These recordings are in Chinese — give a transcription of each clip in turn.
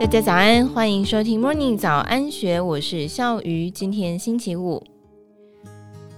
大家早安，欢迎收听 Morning 早安学，我是笑鱼。今天星期五，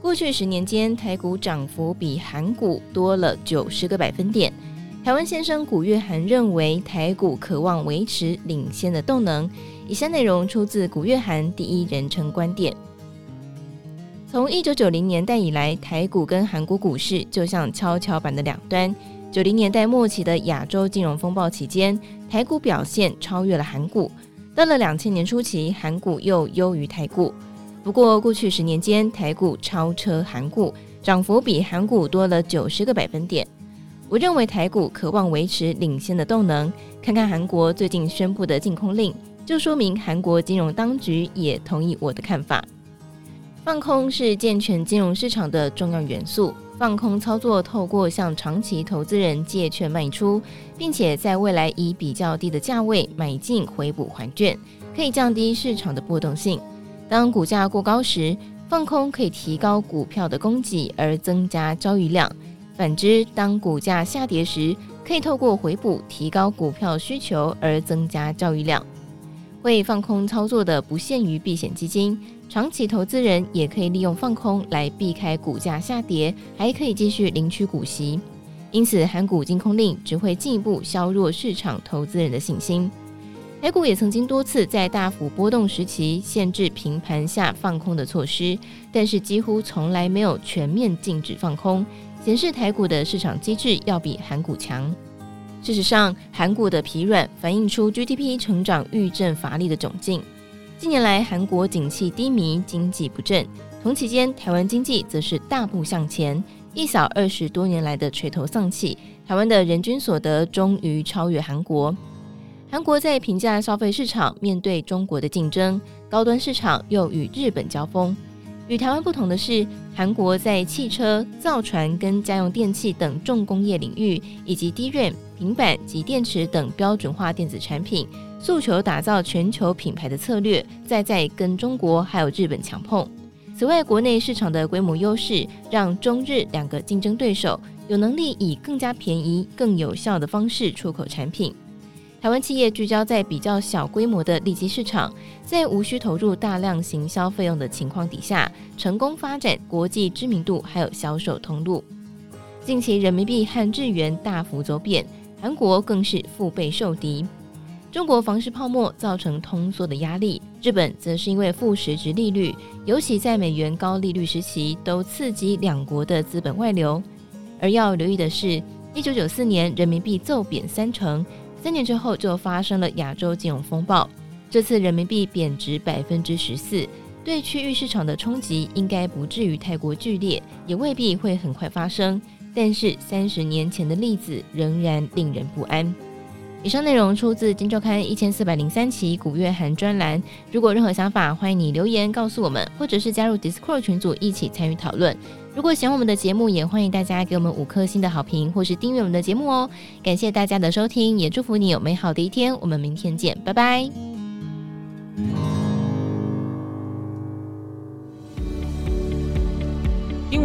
过去十年间，台股涨幅比韩股多了九十个百分点。台湾先生古月涵认为，台股渴望维持领先的动能。以下内容出自古月涵第一人称观点。从一九九零年代以来，台股跟韩国股市就像跷跷板的两端。九零年代末期的亚洲金融风暴期间，台股表现超越了韩股。到了两千年初期，韩股又优于台股。不过，过去十年间，台股超车韩股，涨幅比韩股多了九十个百分点。我认为台股渴望维持领先的动能。看看韩国最近宣布的禁空令，就说明韩国金融当局也同意我的看法。放空是健全金融市场的重要元素。放空操作，透过向长期投资人借券卖出，并且在未来以比较低的价位买进回补还券，可以降低市场的波动性。当股价过高时，放空可以提高股票的供给而增加交易量；反之，当股价下跌时，可以透过回补提高股票需求而增加交易量。会放空操作的不限于避险基金。长期投资人也可以利用放空来避开股价下跌，还可以继续领取股息。因此，韩股禁空令只会进一步削弱市场投资人的信心。台股也曾经多次在大幅波动时期限制平盘下放空的措施，但是几乎从来没有全面禁止放空，显示台股的市场机制要比韩股强。事实上，韩股的疲软反映出 GDP 成长遇震乏力的窘境。近年来，韩国景气低迷，经济不振。同期间，台湾经济则是大步向前，一扫二十多年来的垂头丧气。台湾的人均所得终于超越韩国。韩国在平价消费市场面对中国的竞争，高端市场又与日本交锋。与台湾不同的是，韩国在汽车、造船跟家用电器等重工业领域，以及低 RAM、平板及电池等标准化电子产品。诉求打造全球品牌的策略，再在跟中国还有日本强碰。此外，国内市场的规模优势，让中日两个竞争对手有能力以更加便宜、更有效的方式出口产品。台湾企业聚焦在比较小规模的利基市场，在无需投入大量行销费用的情况底下，成功发展国际知名度还有销售通路。近期人民币和日元大幅走贬，韩国更是腹背受敌。中国房市泡沫造成通缩的压力，日本则是因为负实质利率，尤其在美元高利率时期，都刺激两国的资本外流。而要留意的是，一九九四年人民币骤贬三成，三年之后就发生了亚洲金融风暴。这次人民币贬值百分之十四，对区域市场的冲击应该不至于太过剧烈，也未必会很快发生。但是三十年前的例子仍然令人不安。以上内容出自《今周刊》一千四百零三期古月涵专栏。如果任何想法，欢迎你留言告诉我们，或者是加入 Discord 群组一起参与讨论。如果喜欢我们的节目，也欢迎大家给我们五颗星的好评，或是订阅我们的节目哦。感谢大家的收听，也祝福你有美好的一天。我们明天见，拜拜。